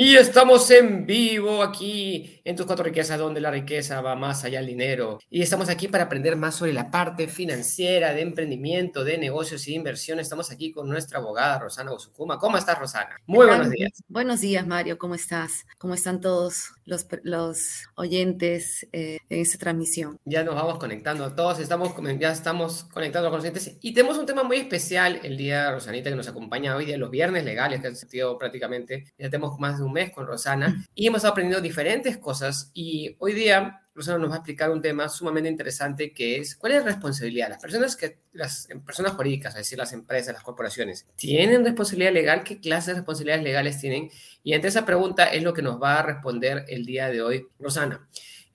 Y estamos en vivo aquí en Tus Cuatro Riquezas, donde la riqueza va más allá del dinero. Y estamos aquí para aprender más sobre la parte financiera, de emprendimiento, de negocios y inversión. Estamos aquí con nuestra abogada Rosana Usukuma. ¿Cómo estás, Rosana? Muy buenos días. Buenos días, Mario. ¿Cómo estás? ¿Cómo están todos los, los oyentes eh, en esta transmisión? Ya nos vamos conectando. Todos estamos, ya estamos conectando con los oyentes. Y tenemos un tema muy especial el día, Rosanita, que nos acompaña hoy día, los viernes legales, que han sido prácticamente, ya tenemos más de un mes con Rosana y hemos aprendido diferentes cosas y hoy día Rosana nos va a explicar un tema sumamente interesante que es cuál es la responsabilidad. Las personas que, las personas jurídicas, es decir, las empresas, las corporaciones, ¿tienen responsabilidad legal? ¿Qué clases de responsabilidades legales tienen? Y ante esa pregunta es lo que nos va a responder el día de hoy Rosana.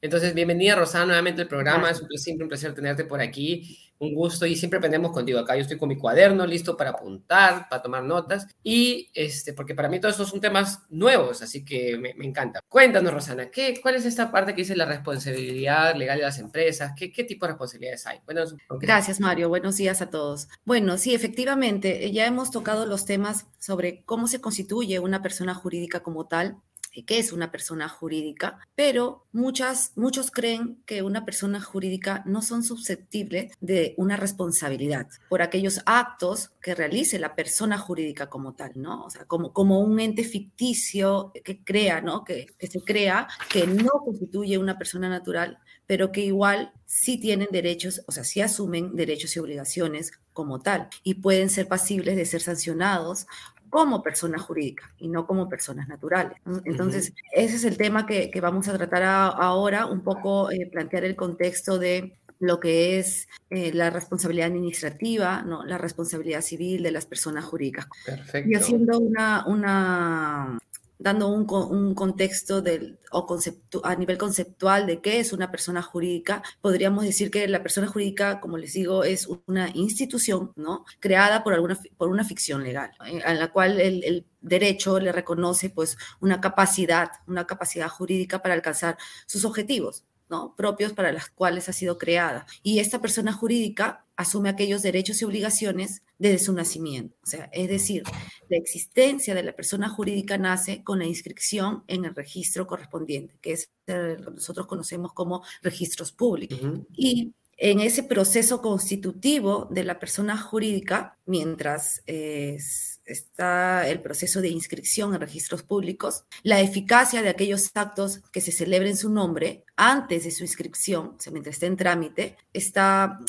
Entonces, bienvenida Rosana nuevamente al programa. Es un, siempre un placer tenerte por aquí un gusto y siempre aprendemos contigo acá. Yo estoy con mi cuaderno listo para apuntar, para tomar notas y este, porque para mí todos estos son temas nuevos, así que me, encanta. Cuéntanos, Rosana, ¿qué, ¿cuál es esta parte que dice la responsabilidad legal de las empresas? ¿Qué, qué tipo de responsabilidades hay? Bueno, Gracias, Mario. Buenos días a todos. Bueno, sí, efectivamente, ya hemos tocado los temas sobre cómo se constituye una persona jurídica como tal qué es una persona jurídica, pero muchas, muchos creen que una persona jurídica no son susceptibles de una responsabilidad por aquellos actos que realice la persona jurídica como tal, ¿no? O sea, como, como un ente ficticio que crea, ¿no? Que, que se crea, que no constituye una persona natural, pero que igual sí tienen derechos, o sea, sí asumen derechos y obligaciones como tal y pueden ser pasibles de ser sancionados como persona jurídica y no como personas naturales. Entonces, ese es el tema que, vamos a tratar ahora, un poco eh, plantear el contexto de lo que es eh, la responsabilidad administrativa, ¿no? la responsabilidad civil de las personas jurídicas. Perfecto. Y haciendo una, una dando un, contexto o concepto, a nivel conceptual de qué es una persona jurídica, podríamos decir que la persona jurídica, como les digo, es una institución ¿no? creada por, alguna, por una ficción legal, eh, la cual el, el derecho le reconoce pues una capacidad, una capacidad jurídica para alcanzar sus objetivos propios para las cuales ha sido creada. Y esta persona jurídica asume aquellos derechos y obligaciones desde su nacimiento. O sea, es decir, la existencia de la persona jurídica nace con la inscripción en el registro correspondiente, que es lo que nosotros conocemos como registros públicos. Y en ese proceso constitutivo de la persona jurídica, mientras está el proceso de inscripción en registros públicos, la eficacia de aquellos actos que se celebren su nombre antes de su inscripción, o sea, mientras esté en trámite, está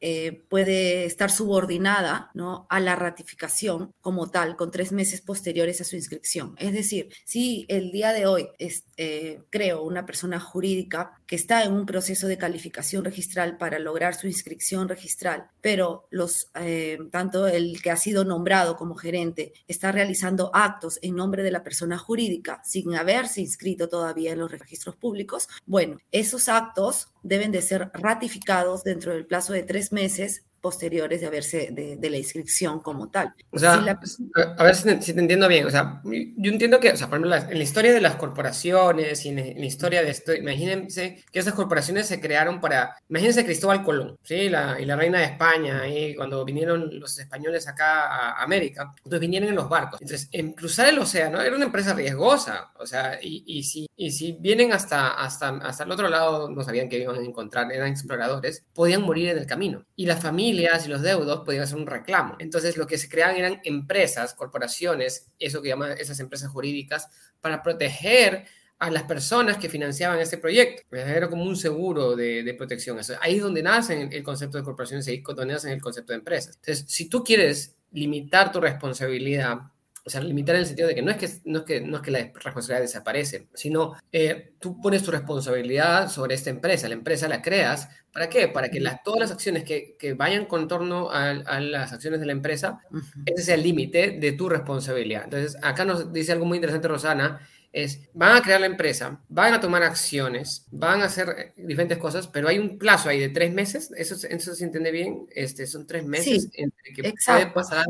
eh, puede estar subordinada ¿no? a la ratificación como tal, con tres meses posteriores a su inscripción. Es decir, si el día de hoy es, eh, creo una persona jurídica que está en un proceso de calificación registral para lograr su inscripción registral, pero los, eh, tanto el que ha sido nombrado como gerente está realizando actos en nombre de la persona jurídica sin haberse inscrito todavía en los registros públicos, bueno, esos actos deben de ser ratificados dentro del plazo de tres meses posteriores de haberse de, la inscripción como tal. O sea, a ver si, te entiendo bien. O sea, yo entiendo que, o sea, por ejemplo, en la historia de las corporaciones y en, la historia de esto, imagínense que esas corporaciones se crearon para, imagínense Cristóbal Colón, ¿sí? La, y la reina de España, y cuando vinieron los españoles acá a América, entonces vinieron en los barcos. Entonces, en cruzar el océano era una empresa riesgosa, o sea, y, y, si, y si vienen hasta, hasta, hasta el otro lado, no sabían que iban a encontrar, eran exploradores, podían morir en el camino. Y la familia y los deudos podían hacer un reclamo. Entonces, lo que se creaban eran empresas, corporaciones, eso que llaman esas empresas jurídicas, para proteger a las personas que financiaban ese proyecto. Era como un seguro de, protección. ahí es donde nace el concepto de corporaciones, ahí es donde nace el concepto de empresas. Entonces, si tú quieres limitar tu responsabilidad o sea, limitar en el sentido de que no es que, no es que, no es que la responsabilidad desaparece, sino eh, tú pones tu responsabilidad sobre esta empresa, la empresa la creas, ¿para qué? Para que las, todas las acciones que, que vayan con torno a, a, las acciones de la empresa, ese sea el límite de tu responsabilidad. Entonces, acá nos dice algo muy interesante Rosana, es, van a crear la empresa, van a tomar acciones, van a hacer eh, diferentes cosas, pero hay un plazo ahí de tres meses, eso, eso se entiende bien, este, son tres meses entre que puede pasar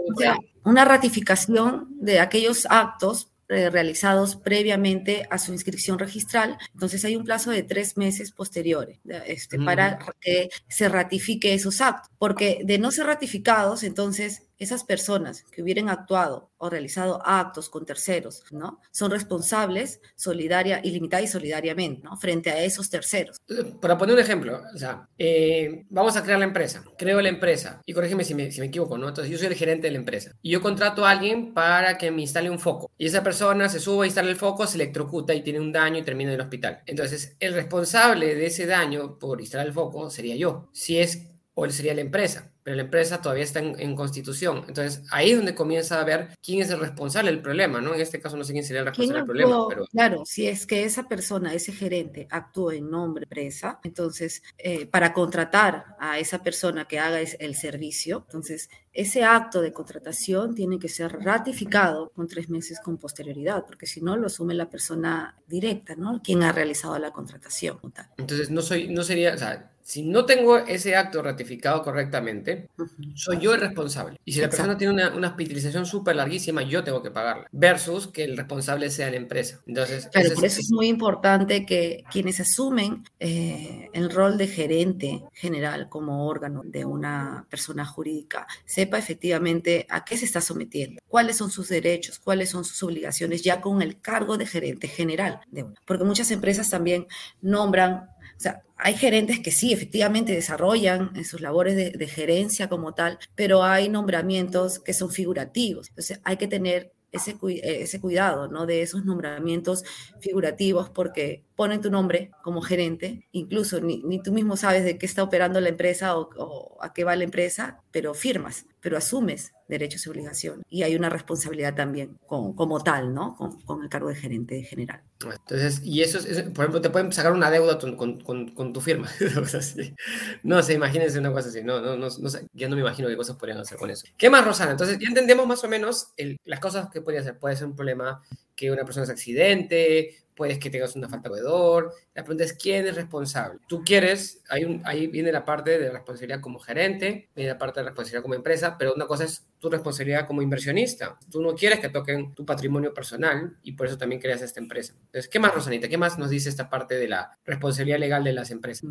Una ratificación de aquellos actos eh, realizados previamente a su inscripción registral. Entonces hay un plazo de tres meses posteriores este, para que se ratifique esos actos, porque de no ser ratificados, entonces esas personas que hubieran actuado o realizado actos con terceros, ¿no? Son responsables solidaria, ilimitada y solidariamente, ¿no? Frente a esos terceros. Para poner un ejemplo, o sea, eh, vamos a crear la empresa, creo la empresa, y corrígeme si me, si me equivoco, ¿no? Entonces yo soy el gerente de la empresa, y yo contrato a alguien para que me instale un foco, y esa persona se sube a instalar el foco, se electrocuta y tiene un daño y termina en el hospital. Entonces, el responsable de ese daño por instalar el foco sería yo, si es, o sería la empresa pero la empresa todavía está en, constitución. Entonces, ahí es donde comienza a ver quién es el responsable del problema, ¿no? En este caso no sé quién sería el responsable del problema, pero... Claro, si es que esa persona, ese gerente, actúa en nombre de empresa, entonces, eh, para contratar a esa persona que haga el servicio, entonces, ese acto de contratación tiene que ser ratificado con tres meses con posterioridad, porque si no, lo asume la persona directa, ¿no? Quien ha realizado la contratación. Entonces, no, soy, no sería, o sea, si no tengo ese acto ratificado correctamente, soy yo el responsable. Y si la persona tiene una, una hospitalización súper larguísima, yo tengo que pagarla. Versus que el responsable sea la empresa. Entonces, Pero por eso es muy importante que quienes asumen eh, el rol de gerente general como órgano de una persona jurídica sepa efectivamente a qué se está sometiendo, cuáles son sus derechos, cuáles son sus obligaciones ya con el cargo de gerente general de una. Porque muchas empresas también nombran o sea, hay gerentes que sí, efectivamente desarrollan sus labores de, gerencia como tal, pero hay nombramientos que son figurativos. Entonces, hay que tener ese, ese cuidado, ¿no? De esos nombramientos figurativos porque ponen tu nombre como gerente, incluso ni, ni tú mismo sabes de qué está operando la empresa o, o, a qué va la empresa, pero firmas, pero asumes derechos y obligaciones. Y hay una responsabilidad también con, como tal, ¿no? Con, con, el cargo de gerente general. Entonces, y eso, es, por ejemplo, te pueden sacar una deuda con, con, tu firma. no sé, imagínense una cosa así. No, no, no, no sé, ya no me imagino qué cosas podrían hacer con eso. ¿Qué más, Rosana? Entonces, ya entendemos más o menos el, las cosas que podría hacer. Puede ser un problema que una persona se accidente, puedes que tengas una falta de proveedor. La pregunta es, ¿quién es responsable? Tú quieres, hay un, ahí viene la parte de responsabilidad como gerente, viene la parte de responsabilidad como empresa, pero una cosa es tu responsabilidad como inversionista. Tú no quieres que toquen tu patrimonio personal y por eso también creas esta empresa. Entonces, ¿qué más, Rosanita? ¿Qué más nos dice esta parte de la responsabilidad legal de las empresas?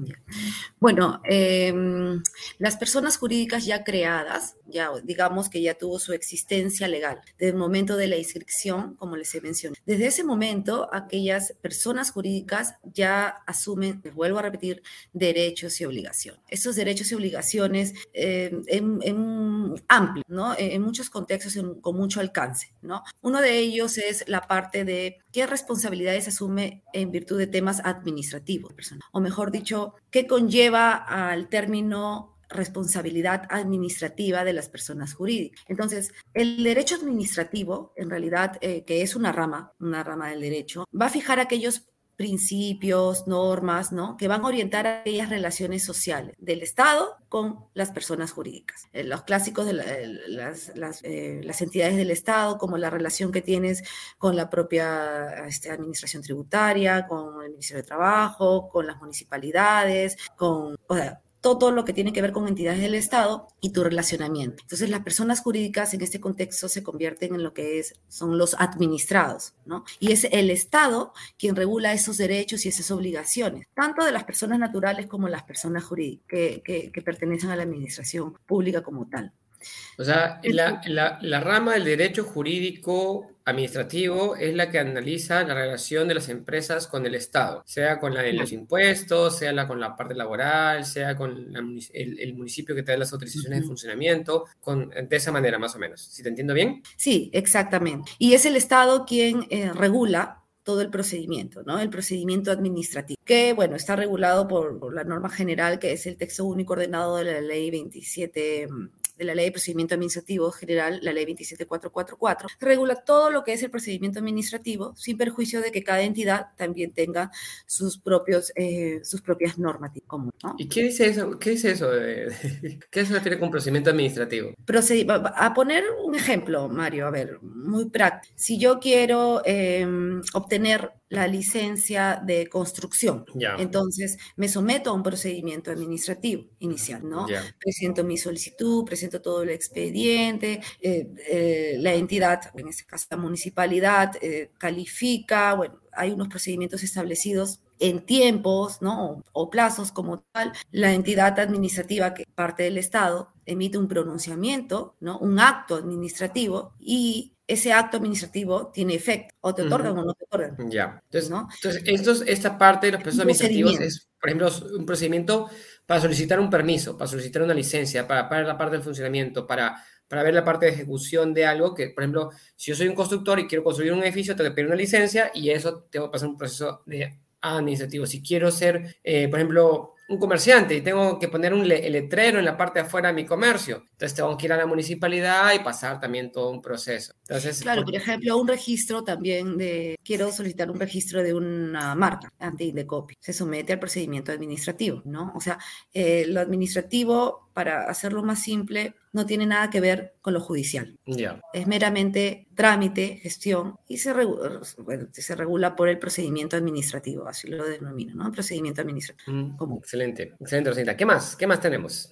Bueno, eh, las personas jurídicas ya creadas, ya digamos que ya tuvo su existencia legal desde el momento de la inscripción, como les he mencionado. Desde ese momento, aquellas personas jurídicas ya asumen, les vuelvo a repetir, derechos y obligaciones. Esos derechos y obligaciones eh, en, en, amplio, ¿no? En muchos contextos con mucho alcance, ¿no? Uno de ellos es la parte de qué responsabilidades asume en virtud de temas administrativos, o mejor dicho, qué conlleva al término responsabilidad administrativa de las personas jurídicas. Entonces, el derecho administrativo, en realidad, eh, que es una rama, una rama del derecho, va a fijar aquellos principios, normas, ¿no? Que van a orientar aquellas relaciones sociales del Estado con las personas jurídicas. Eh, los clásicos de las, las, eh, las, entidades del Estado, como la relación que tienes con la propia este, administración tributaria, con el Ministerio de Trabajo, con las municipalidades, con, todo lo que tiene que ver con entidades del Estado y tu relacionamiento. Entonces, las personas jurídicas en este contexto se convierten en lo que es, son los administrados, ¿no? Y es el Estado quien regula esos derechos y esas obligaciones, tanto de las personas naturales como las personas jurídicas que, que, que pertenecen a la administración pública como tal. O sea, la, la, la, rama del derecho jurídico administrativo es la que analiza la relación de las empresas con el Estado, sea con la de los impuestos, sea la, con la parte laboral, sea con la, el, el, municipio que te da las autorizaciones uh -huh. de funcionamiento, con, de esa manera más o menos. ¿Si te entiendo bien? Sí, exactamente. Y es el Estado quien eh, regula todo el procedimiento, ¿no? El procedimiento administrativo, que, bueno, está regulado por, por, la norma general, que es el texto único ordenado de la ley 27 de la Ley de Procedimiento Administrativo General, la Ley 27444, regula todo lo que es el procedimiento administrativo, sin perjuicio de que cada entidad también tenga sus, propios, eh, sus propias normativas. ¿no? ¿Y qué dice eso? ¿Qué dice eso? ¿Qué se refiere con procedimiento administrativo? Procedi a poner un ejemplo, Mario, a ver, muy práctico. Si yo quiero eh, obtener la licencia de construcción. Yeah. Entonces, me someto a un procedimiento administrativo inicial, ¿no? Yeah. Presento mi solicitud, presento todo el expediente, eh, eh, la entidad, en este caso la municipalidad, eh, califica, bueno, hay unos procedimientos establecidos en tiempos, ¿no? O, plazos como tal, la entidad administrativa que parte del Estado emite un pronunciamiento, ¿no? Un acto administrativo y ese acto administrativo tiene efecto, o te otorgan o no te otorgan. Ya. Entonces, ¿no? entonces esta parte de los procesos administrativos es, por ejemplo, un procedimiento para solicitar un permiso, para solicitar una licencia, para, para la parte del funcionamiento, para, para ver la parte de ejecución de algo, que, por ejemplo, si yo soy un constructor y quiero construir un edificio, tengo que pedir una licencia y eso tengo que pasar un proceso de administrativo. Si quiero ser, eh, por ejemplo, un comerciante y tengo que poner un letrero en la parte de afuera de mi comercio. Entonces tengo que ir a la municipalidad y pasar también todo un proceso. Entonces, claro, por ejemplo, un registro también de, quiero solicitar un registro de una marca anti de copy. Se somete al procedimiento administrativo, ¿no? O sea, eh, lo administrativo para hacerlo más simple, no tiene nada que ver con lo judicial. Es meramente trámite, gestión y se regula, se regula por el procedimiento administrativo, así lo denomino, ¿no? procedimiento administrativo. Mm, excelente, excelente, Rosita. ¿Qué más? ¿Qué más tenemos?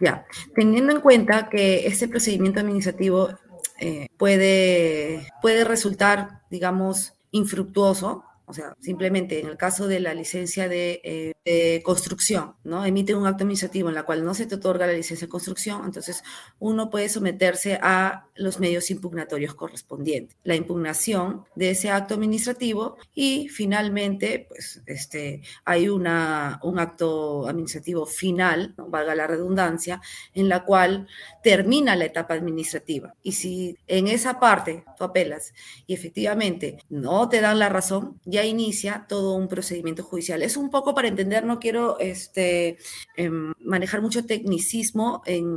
Ya, teniendo en cuenta que este procedimiento administrativo eh, puede, puede resultar, digamos, infructuoso, o sea, simplemente en el caso de la licencia eh, de, construcción, ¿no? Emite un acto administrativo en la cual no se te otorga la licencia de construcción, entonces uno puede someterse a los medios impugnatorios correspondientes. La impugnación de ese acto administrativo y finalmente, pues, este, hay una, un acto administrativo final, ¿no? valga la redundancia, en la cual termina la etapa administrativa. Y si en esa parte tú apelas y efectivamente no te dan la razón, ya inicia todo un procedimiento judicial. Es un poco para entender, no quiero este, em, manejar mucho tecnicismo en,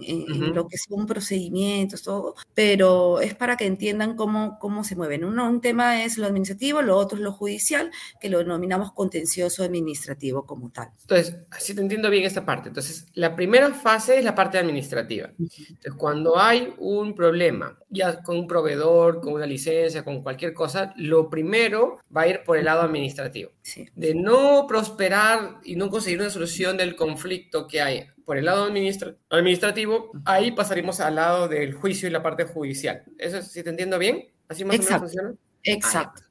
lo que son procedimientos, todo, pero es para que entiendan cómo, cómo se mueven. Uno, un tema es lo administrativo, lo otro es lo judicial, que lo denominamos contencioso administrativo como tal. Entonces, así te entiendo bien esta parte. Entonces, la primera fase es la parte administrativa. Entonces, cuando hay un problema, ya con un proveedor, con una licencia, con cualquier cosa, lo primero va a ir por el lado administrativo. De no prosperar y no conseguir una solución del conflicto que hay por el lado administrativo, ahí pasaremos al lado del juicio y la parte judicial. ¿Eso si te entiendo bien? ¿Así más Exacto. o menos funciona? Exacto.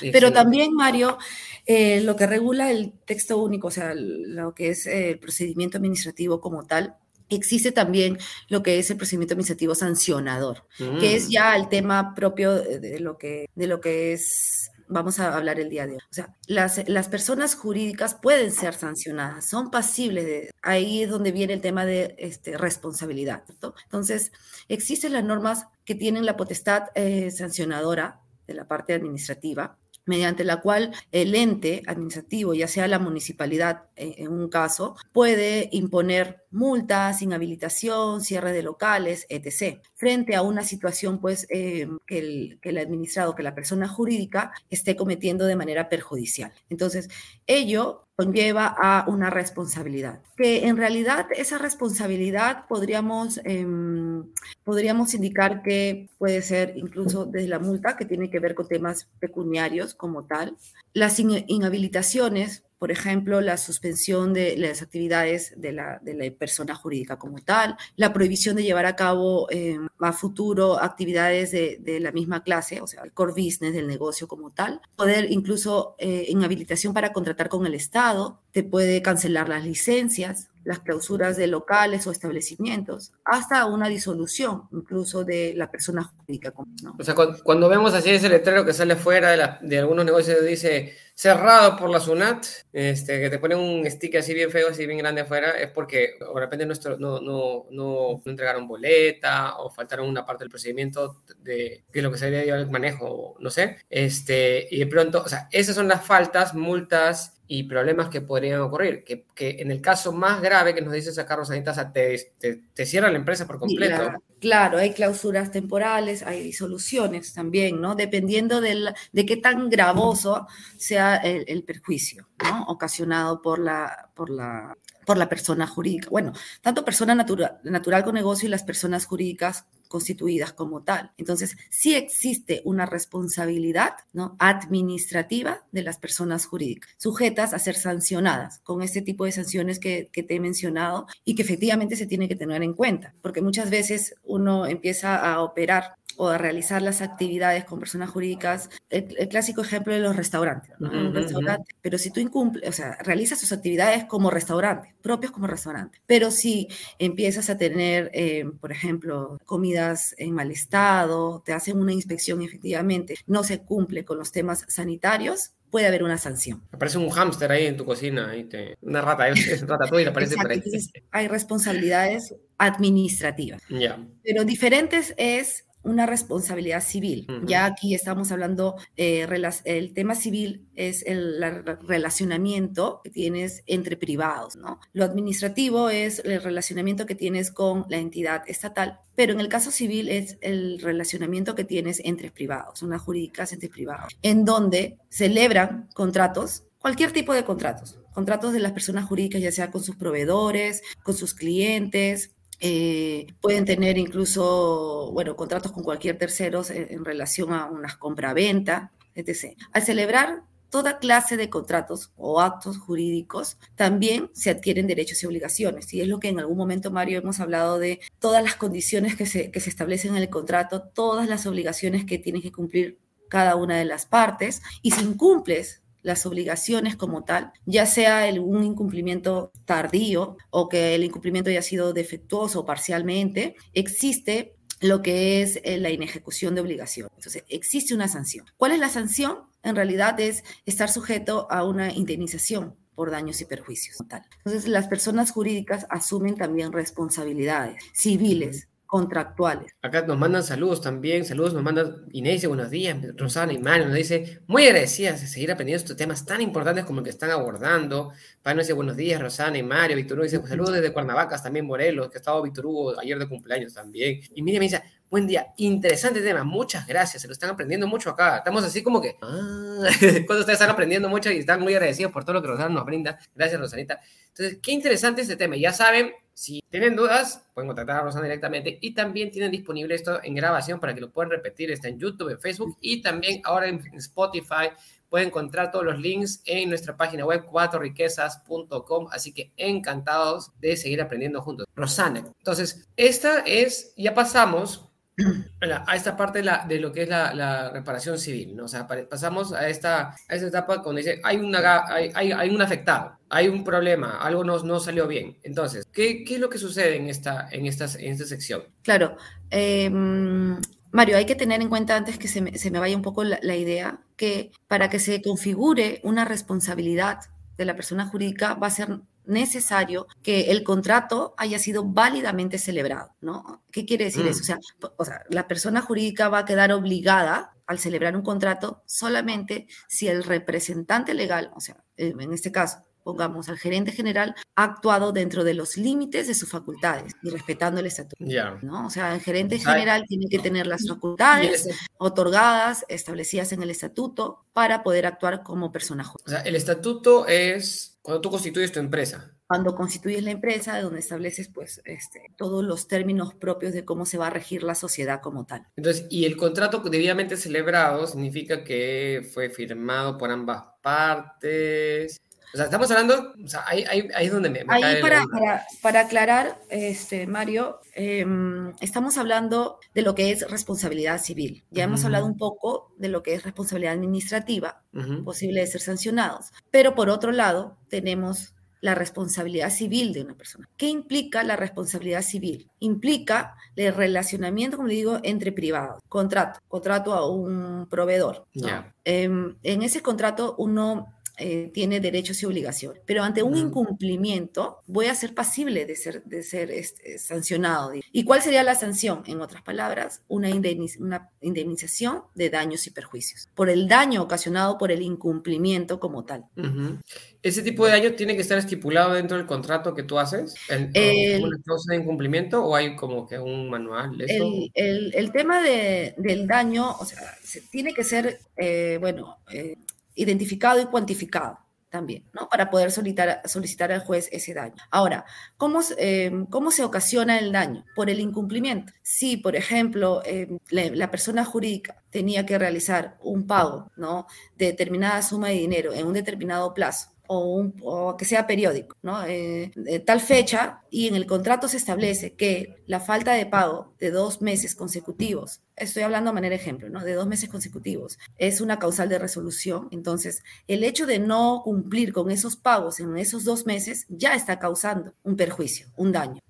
Pero también, Mario, eh, lo que regula el texto único, o sea, lo que es el procedimiento administrativo como tal, Existe también lo que es el procedimiento administrativo sancionador, que es mm. ya el tema propio de lo que, de lo que es vamos a hablar el día de hoy. O sea, las, las personas jurídicas pueden ser sancionadas, son pasibles de... Ahí es donde viene el tema de este, responsabilidad. Entonces, existen las normas que tienen la potestad eh, sancionadora de la parte administrativa mediante la cual el ente administrativo, ya sea la municipalidad eh, en un caso, puede imponer multas, inhabilitación, cierre de locales, etc. Frente a una situación, pues, eh, que, el, que el administrado, que la persona jurídica esté cometiendo de manera perjudicial. Entonces, ello conlleva a una responsabilidad, que en realidad esa responsabilidad podríamos, em, podríamos indicar que puede ser incluso desde la multa, que tiene que ver con temas pecuniarios como tal, las inhabilitaciones por ejemplo, la suspensión de las actividades de la, de la persona jurídica como tal, la prohibición de llevar a cabo eh, a futuro actividades de, la misma clase, o sea, el core business del negocio como tal, poder incluso eh, inhabilitación para contratar con el Estado, te puede cancelar las licencias, las clausuras de locales o establecimientos, hasta una disolución incluso de la persona jurídica. O sea, cuando, vemos así ese letrero que sale fuera de, la, de algunos negocios, dice cerrado por la SUNAT, este, que te ponen un sticker así bien feo, así bien grande afuera, es porque de repente nuestro, no, no, no, entregaron boleta o faltaron una parte del procedimiento de, que lo que se debe llevar el manejo, no sé. Este, y de pronto, o sea, esas son las faltas, multas y problemas que podrían ocurrir. Que, que, en el caso más grave que nos dice sacar Rosanita, te, te, te cierra la empresa por completo. Claro, hay clausuras temporales, hay disoluciones también, ¿no? Dependiendo del, de qué tan gravoso sea el, el perjuicio, ¿no? Ocasionado por la, por la por la persona jurídica. Bueno, tanto persona natural, con negocio y las personas jurídicas constituidas como tal. Entonces, sí existe una responsabilidad ¿no? administrativa de las personas jurídicas, sujetas a ser sancionadas con este tipo de sanciones que te he mencionado y que efectivamente se tiene que tener en cuenta, porque muchas veces uno empieza a operar o a realizar las actividades con personas jurídicas, el, clásico ejemplo de los restaurantes, ¿no? un restaurante, pero si tú incumples, o sea, realizas tus actividades como restaurante, propios como restaurante, pero si empiezas a tener, eh, por ejemplo, comidas en mal estado, te hacen una inspección efectivamente, no se cumple con los temas sanitarios, puede haber una sanción. Aparece un hámster ahí en tu cocina, ahí te, una rata, es rata tuya, aparece por ahí. hay responsabilidades administrativas. Ya. Pero diferentes es una responsabilidad civil. Ya aquí estamos hablando, eh, el tema civil es el, relacionamiento que tienes entre privados, ¿no? Lo administrativo es el relacionamiento que tienes con la entidad estatal, pero en el caso civil es el relacionamiento que tienes entre privados, una jurídicas entre privados, en donde celebran contratos, cualquier tipo de contratos, contratos de las personas jurídicas, ya sea con sus proveedores, con sus clientes, eh, pueden tener incluso, bueno, contratos con cualquier tercero en, relación a unas compra-venta, etc. Al celebrar toda clase de contratos o actos jurídicos, también se adquieren derechos y obligaciones. Y es lo que en algún momento, Mario, hemos hablado de todas las condiciones que se, que se establecen en el contrato, todas las obligaciones que tienen que cumplir cada una de las partes. Y si incumples las obligaciones como tal, ya sea un incumplimiento tardío o que el incumplimiento haya sido defectuoso parcialmente, existe lo que es eh, la inejecución de obligación. Entonces, existe una sanción. ¿Cuál es la sanción? En realidad es estar sujeto a una indemnización por daños y perjuicios. Entonces, las personas jurídicas asumen también responsabilidades civiles contractuales. Acá nos mandan saludos también, saludos nos mandan Inés, buenos días, Rosana y Mario nos dice, muy agradecidas de seguir aprendiendo estos temas tan importantes como el que están abordando. Pano dice, buenos días, Rosana y Mario, Víctor Hugo dice, saludos desde Cuernavacas, también Morelos, que ha estado Víctor Hugo ayer de cumpleaños también. Y Miriam me dice, buen día, interesante tema, muchas gracias, se lo están aprendiendo mucho acá. Estamos así como que, ah, cuando ustedes están aprendiendo mucho y están muy agradecidos por todo lo que Rosana nos brinda. Gracias, Rosanita. Entonces, qué interesante este tema. Ya saben, si tienen dudas, pueden contactar a Rosana directamente y también tienen disponible esto en grabación para que lo puedan repetir. Está en YouTube, en Facebook y también ahora en Spotify. Pueden encontrar todos los links en nuestra página web cuatroriquezas.com. Así que encantados de seguir aprendiendo juntos. Rosana, entonces, esta es, ya pasamos a esta parte de, lo que es la, reparación civil, ¿no? O sea, pasamos a esta, a esta etapa cuando dice, hay, una, hay, hay, un afectado, hay un problema, algo no, no salió bien. Entonces, ¿qué, ¿qué, es lo que sucede en esta, en esta, en esta sección? Claro. Em, Mario, hay que tener en cuenta antes que se me, se me vaya un poco la, la idea, que para que se configure una responsabilidad de la persona jurídica va a ser necesario que el contrato haya sido válidamente celebrado, ¿no? ¿Qué quiere decir eso? Mm. O sea, la persona jurídica va a quedar obligada al celebrar un contrato solamente si el representante legal, o sea, en este caso, pongamos, al gerente general ha actuado dentro de los límites de sus facultades y respetando el estatuto. ¿no? O sea, el gerente general tiene que tener las facultades otorgadas, establecidas en el estatuto, para poder actuar como persona jurídica. O sea, el estatuto es cuando tú constituyes tu empresa. Cuando constituyes la empresa, donde estableces pues este, todos los términos propios de cómo se va a regir la sociedad como tal. Entonces, y el contrato debidamente celebrado significa que fue firmado por ambas partes, o sea, estamos hablando, o sea, ahí, ahí, ahí es donde me, Ahí para, para, para, aclarar, este, Mario, em, estamos hablando de lo que es responsabilidad civil. Ya hemos hablado un poco de lo que es responsabilidad administrativa, posible de ser sancionados. Pero por otro lado, tenemos la responsabilidad civil de una persona. ¿Qué implica la responsabilidad civil? Implica el relacionamiento, como le digo, entre privados. Contrato, contrato a un proveedor. Em, en ese contrato uno eh, tiene derechos y obligaciones. Pero ante un incumplimiento voy a ser pasible de ser, de ser este, sancionado. ¿Y cuál sería la sanción? En otras palabras, una, una indemnización de daños y perjuicios por el daño ocasionado por el incumplimiento como tal. ¿Ese tipo de daño tiene que estar estipulado dentro del contrato que tú haces? ¿El, ¿Una causa de incumplimiento o hay como que un manual? El, el, tema de, del daño, o sea, tiene que ser, eh, bueno, eh, identificado y cuantificado también, ¿no? Para poder solicitar, solicitar al juez ese daño. Ahora, ¿cómo, em, ¿cómo se ocasiona el daño? Por el incumplimiento. Si, por ejemplo, em, la, persona jurídica tenía que realizar un pago, ¿no? De determinada suma de dinero en un determinado plazo, o, que sea periódico, ¿no? Eh, tal fecha y en el contrato se establece que la falta de pago de dos meses consecutivos estoy hablando a manera de ejemplo, ¿no? De dos meses consecutivos. Es una causal de resolución. Entonces, el hecho de no cumplir con esos pagos en esos dos meses ya está causando un perjuicio, un daño,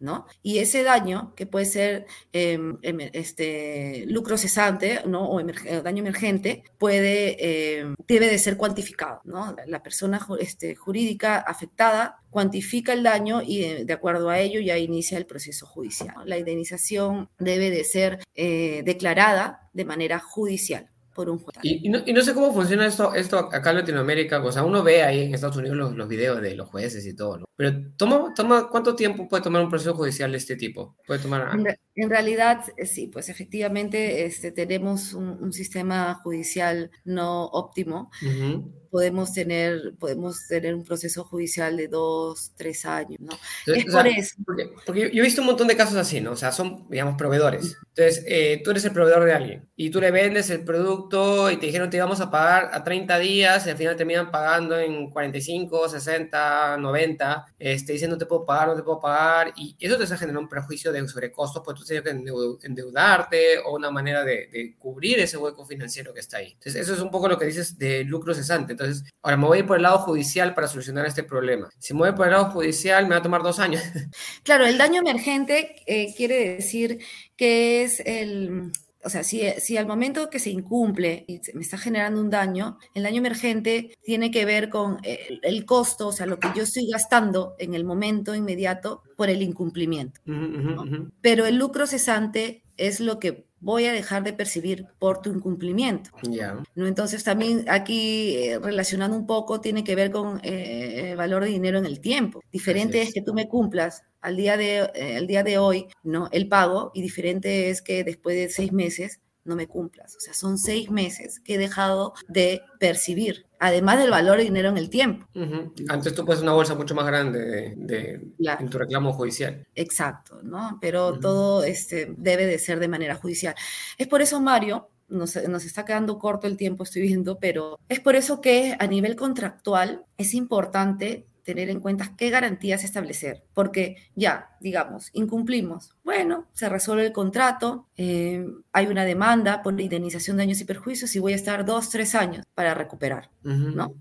¿no? Y ese daño, que puede ser em, em, este, lucro cesante, ¿no? O eh, daño emergente, puede, em, debe de ser cuantificado, ¿no? La persona este, jurídica afectada cuantifica el daño y de, de, acuerdo a ello ya inicia el proceso judicial. La indemnización debe de ser eh, declarada de manera judicial por un juez. Y, no, sé cómo funciona esto, esto acá en Latinoamérica, o sea, uno ve ahí en Estados Unidos los, los videos de los jueces y todo, ¿no? Pero toma, toma, ¿cuánto tiempo puede tomar un proceso judicial de este tipo? ¿Puede tomar en, realidad, eh, sí, pues efectivamente este, tenemos un, sistema judicial no óptimo. Podemos tener, podemos tener un proceso judicial de dos, tres años, ¿no? es por eso. Porque, porque, yo he visto un montón de casos así, ¿no? O sea, son, digamos, proveedores. Entonces, eh, tú eres el proveedor de alguien y tú le vendes el producto y te dijeron te íbamos a pagar a 30 días y al final terminan pagando en 45, 60, 90 este, diciendo no te puedo pagar, no te puedo pagar, y eso te está generando un prejuicio de sobrecostos, pues tú tienes que endeudarte o una manera de, cubrir ese hueco financiero que está ahí. Entonces, eso es un poco lo que dices de lucro cesante. Entonces, ahora me voy a ir por el lado judicial para solucionar este problema. Si me voy por el lado judicial, me va a tomar dos años. Claro, el daño emergente eh, quiere decir que es el o sea, si, si, al momento que se incumple y me está generando un daño, el daño emergente tiene que ver con el, costo, o sea, lo que yo estoy gastando en el momento inmediato por el incumplimiento. Pero el lucro cesante es lo que voy a dejar de percibir por tu incumplimiento. ¿no? Entonces también aquí eh, relacionando un poco tiene que ver con eh, el valor de dinero en el tiempo. Diferente es. que tú me cumplas al día de, eh, día de hoy ¿no? el pago y diferente es que después de seis meses no me cumplas. O sea, son seis meses que he dejado de percibir, además del valor de dinero en el tiempo. Antes tú puedes una bolsa mucho más grande de, en tu reclamo judicial. Exacto, ¿no? Pero todo este, debe de ser de manera judicial. Es por eso, Mario, nos, nos, está quedando corto el tiempo, estoy viendo, pero es por eso que a nivel contractual es importante tener en cuenta qué garantías establecer, porque ya, digamos, incumplimos. Bueno, se resuelve el contrato, eh, hay una demanda por indemnización de daños y perjuicios y voy a estar dos, tres años para recuperar, ¿no?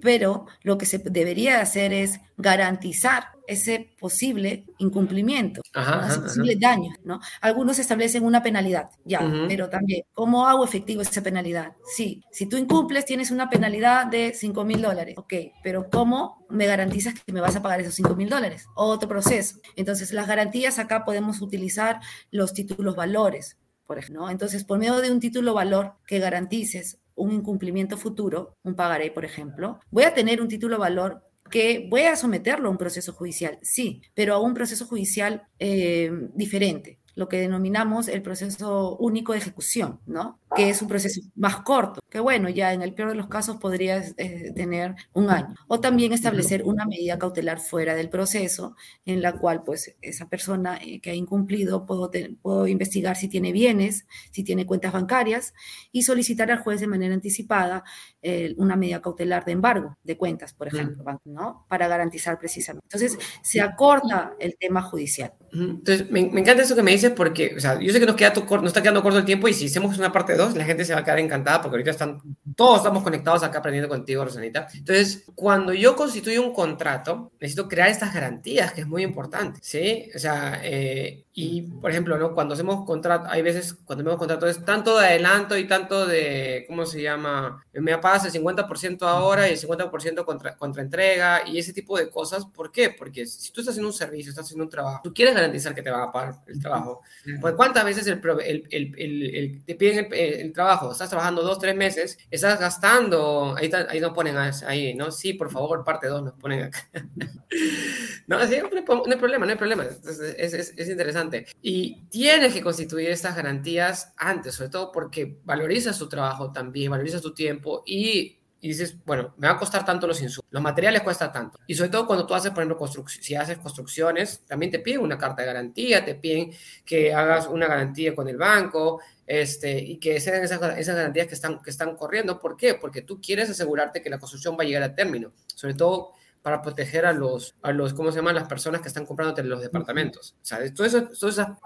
Pero lo que se debería hacer es garantizar ese posible incumplimiento, ese posible daño, ¿no? Algunos establecen una penalidad, ya, pero también, ¿cómo hago efectivo esa penalidad? Sí, si tú incumples tienes una penalidad de 5 mil dólares, ok, pero ¿cómo me garantizas que me vas a pagar esos 5 mil dólares? Otro proceso. Entonces, las garantías acá podemos utilizar los títulos valores, por ejemplo, Entonces, por medio de un título valor que garantices un incumplimiento futuro, un pagaré, por ejemplo, voy a tener un título valor que voy a someterlo a un proceso judicial, sí, pero a un proceso judicial eh, diferente lo que denominamos el proceso único de ejecución, ¿no? Que es un proceso más corto, que bueno, ya en el peor de los casos podría eh, tener un año. O también establecer una medida cautelar fuera del proceso, en la cual pues esa persona eh, que ha incumplido puedo, puedo investigar si tiene bienes, si tiene cuentas bancarias y solicitar al juez de manera anticipada eh, una medida cautelar de embargo de cuentas, por ejemplo, ¿no? Para garantizar precisamente. Entonces, se acorta el tema judicial. Entonces, me, me encanta eso que me dices porque, o sea, yo sé que nos, queda nos está quedando corto el tiempo y si hacemos una parte 2, la gente se va a quedar encantada porque ahorita están, todos estamos conectados acá aprendiendo contigo, Rosanita. Entonces, cuando yo constituyo un contrato, necesito crear estas garantías, que es muy importante, ¿sí? O sea, eh, y por ejemplo, ¿no? Cuando hacemos contrato, hay veces cuando hacemos contrato es tanto de adelanto y tanto de, ¿cómo se llama? Me pagas el 50% ahora y el 50% contra, contra entrega y ese tipo de cosas. ¿Por qué? Porque si tú estás haciendo un servicio, estás haciendo un trabajo, tú quieres garantizar que te van a pagar el trabajo. Pues ¿cuántas veces el, el, el, te piden el, trabajo? Estás trabajando dos, tres meses, estás gastando, ahí, ahí nos ponen ahí, ¿no? Sí, por favor, parte dos nos ponen acá. no, no, hay problema, no hay problema. es, es, es interesante. Y tienes que constituir estas garantías antes, sobre todo porque valorizas tu trabajo también, valorizas tu tiempo y, dices, bueno, me va a costar tanto los insumos, los materiales cuesta tanto. Y sobre todo cuando tú haces, por ejemplo, si haces construcciones, también te piden una carta de garantía, te piden que hagas una garantía con el banco, este, y que sean esas, esas garantías que están, que están corriendo. ¿Por qué? Porque tú quieres asegurarte que la construcción va a llegar a término, sobre todo para proteger a los, a los, ¿cómo se llaman? Las personas que están comprando los departamentos. O sea, todo eso, toda, esa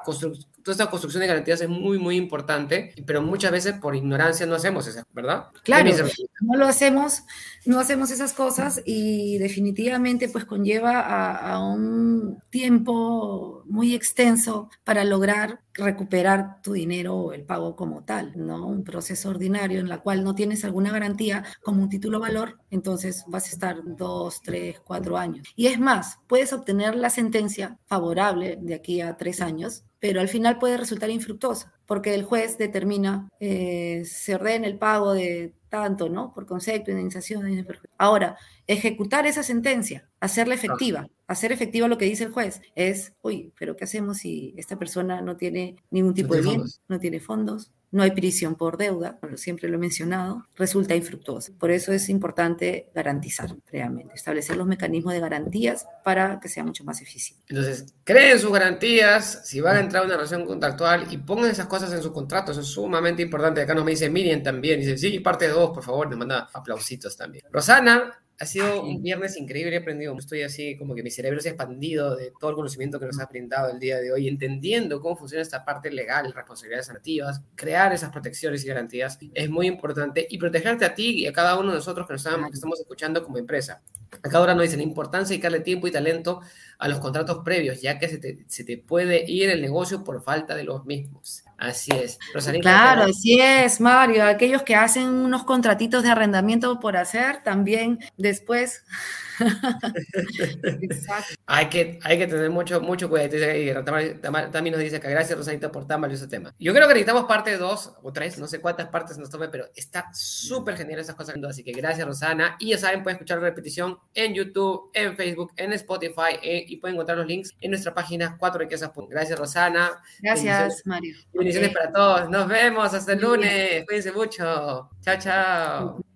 toda esa construcción de garantías es muy, muy importante, pero muchas veces por ignorancia no hacemos eso, ¿verdad? Claro, no lo hacemos, no hacemos esas cosas y definitivamente pues conlleva a, a un tiempo muy extenso para lograr recuperar tu dinero o el pago como tal, ¿no? Un proceso ordinario en la cual no tienes alguna garantía como un título valor, entonces vas a estar dos, tres, cuatro años. Y es más, puedes obtener la sentencia favorable de aquí a tres años, pero al final puede resultar infructuosa, porque el juez determina, eh, se ordena el pago de tanto, ¿no? Por concepto, indemnización. Ahora, ejecutar esa sentencia, hacerla efectiva, hacer efectiva lo que dice el juez, es, uy, pero ¿qué hacemos si esta persona no tiene ningún tipo de bien, no tiene fondos, no hay prisión por deuda, siempre lo he mencionado, resulta infructuoso. Por eso es importante garantizar realmente, establecer los mecanismos de garantías para que sea mucho más eficiente. Entonces, creen sus garantías, si van a entrar a una relación contractual y pongan esas cosas en su contrato, eso es sumamente importante. Acá nos me dice Miriam también, dice, sí, parte 2, por favor, nos manda aplausitos también. Rosana ha sido un viernes increíble, he aprendido, estoy así como que mi cerebro se ha expandido de todo el conocimiento que nos ha brindado el día de hoy, entendiendo cómo funciona esta parte legal, responsabilidades nativas, crear esas protecciones y garantías es muy importante y protegerte a ti y a cada uno de nosotros que nos estamos escuchando como empresa. Acá ahora nos dice la importancia de darle tiempo y talento a los contratos previos, ya que se te, se te puede ir el negocio por falta de los mismos. Así es. claro, así es, Mario. Aquellos que hacen unos contratitos de arrendamiento por hacer, también después hay, que, hay que tener mucho, mucho cuidado. También nos dice que gracias, Rosanita, por tan valioso tema. Yo creo que necesitamos parte 2 o 3, no sé cuántas partes nos tome, pero está súper genial esas cosas. Así que gracias, Rosana. Y ya saben, pueden escuchar la repetición en YouTube, en Facebook, en Spotify eh, y pueden encontrar los links en nuestra página 4 riquezas. Gracias, Rosana. Gracias, Mario. Bendiciones para todos. Nos vemos hasta el lunes. Cuídense mucho. Chao, chao.